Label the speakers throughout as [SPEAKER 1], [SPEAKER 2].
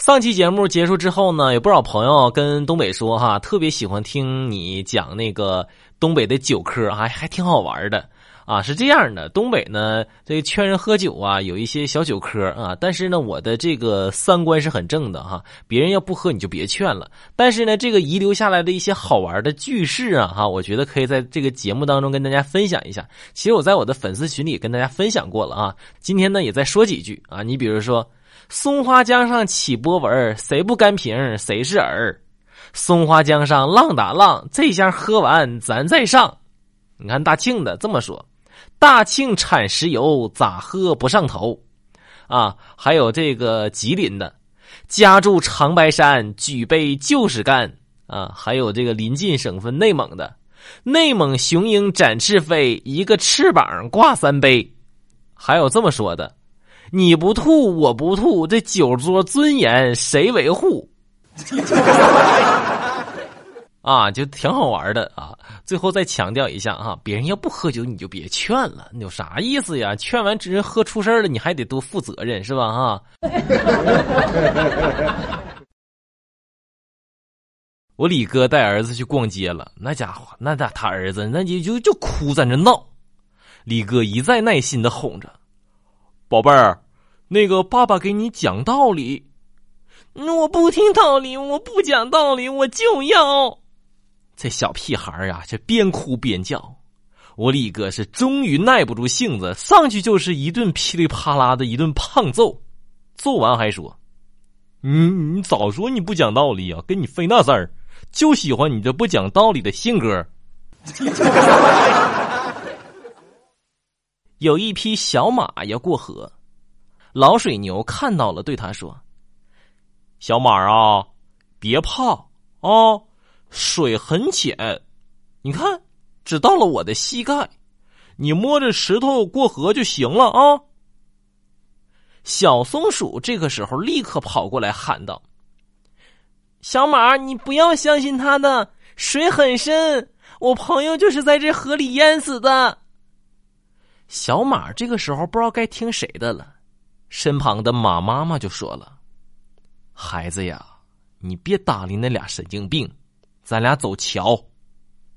[SPEAKER 1] 上期节目结束之后呢，有不少朋友跟东北说哈，特别喜欢听你讲那个东北的酒科，还还挺好玩的啊。是这样的，东北呢，这个劝人喝酒啊，有一些小酒科啊。但是呢，我的这个三观是很正的哈，别人要不喝你就别劝了。但是呢，这个遗留下来的一些好玩的句式啊，哈，我觉得可以在这个节目当中跟大家分享一下。其实我在我的粉丝群里跟大家分享过了啊，今天呢也再说几句啊。你比如说。松花江上起波纹，谁不干瓶谁是儿。松花江上浪打浪，这下喝完咱再上。你看大庆的这么说，大庆产石油，咋喝不上头？啊，还有这个吉林的，家住长白山，举杯就是干。啊，还有这个临近省份内蒙的，内蒙雄鹰展翅飞，一个翅膀挂三杯。还有这么说的。你不吐，我不吐，这酒桌尊严谁维护？啊，就挺好玩的啊！最后再强调一下哈，别人要不喝酒，你就别劝了，你有啥意思呀？劝完直接喝出事了，你还得多负责任是吧？哈！我李哥带儿子去逛街了，那家伙，那他他儿子那就就就哭在那闹，李哥一再耐心的哄着。宝贝儿，那个爸爸给你讲道理。
[SPEAKER 2] 那我不听道理，我不讲道理，我就要。
[SPEAKER 1] 这小屁孩儿啊，这边哭边叫。我李哥是终于耐不住性子，上去就是一顿噼里啪啦的一顿胖揍。揍完还说：“你，你早说你不讲道理啊，跟你费那事儿，就喜欢你这不讲道理的性格。”有一匹小马要过河，老水牛看到了，对他说：“小马啊，别怕啊，水很浅，你看只到了我的膝盖，你摸着石头过河就行了啊。”小松鼠这个时候立刻跑过来喊道：“
[SPEAKER 2] 小马，你不要相信他的，水很深，我朋友就是在这河里淹死的。”
[SPEAKER 1] 小马这个时候不知道该听谁的了，身旁的马妈妈就说了：“孩子呀，你别搭理那俩神经病，咱俩走桥。”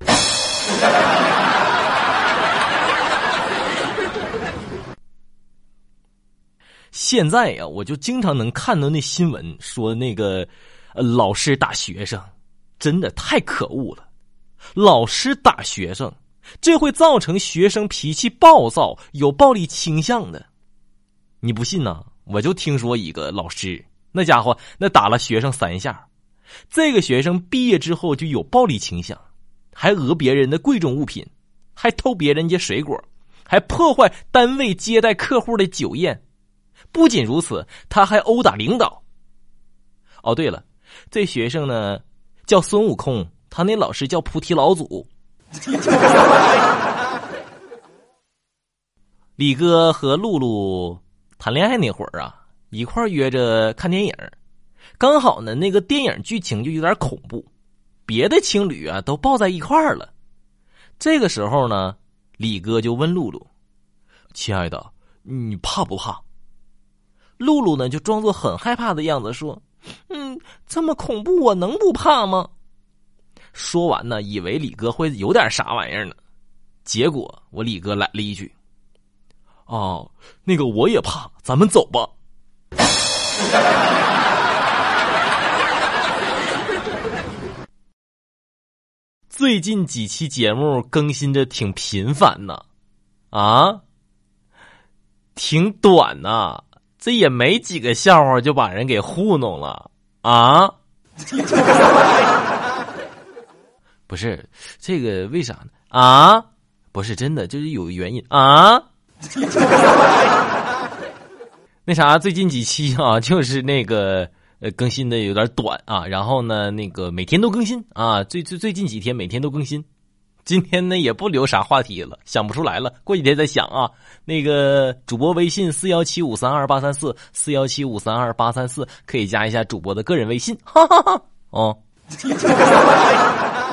[SPEAKER 1] 现在呀，我就经常能看到那新闻说那个老师打学生，真的太可恶了，老师打学生。这会造成学生脾气暴躁、有暴力倾向的。你不信呢？我就听说一个老师，那家伙那打了学生三下，这个学生毕业之后就有暴力倾向，还讹别人的贵重物品，还偷别人家水果，还破坏单位接待客户的酒宴。不仅如此，他还殴打领导。哦，对了，这学生呢叫孙悟空，他那老师叫菩提老祖。李哥和露露谈恋爱那会儿啊，一块约着看电影，刚好呢，那个电影剧情就有点恐怖，别的情侣啊都抱在一块了。这个时候呢，李哥就问露露：“亲爱的，你怕不怕？”露露呢就装作很害怕的样子说：“
[SPEAKER 2] 嗯，这么恐怖，我能不怕吗？”
[SPEAKER 1] 说完呢，以为李哥会有点啥玩意儿呢，结果我李哥来了一句：“哦，那个我也怕，咱们走吧。”最近几期节目更新的挺频繁呢，啊，挺短呐，这也没几个笑话就把人给糊弄了啊。不是这个为啥呢？啊，不是真的，就是有原因啊。那啥，最近几期啊，就是那个呃更新的有点短啊，然后呢，那个每天都更新啊，最最最近几天每天都更新。今天呢也不留啥话题了，想不出来了，过几天再想啊。那个主播微信四幺七五三二八三四四幺七五三二八三四可以加一下主播的个人微信，哈哈哈。哦。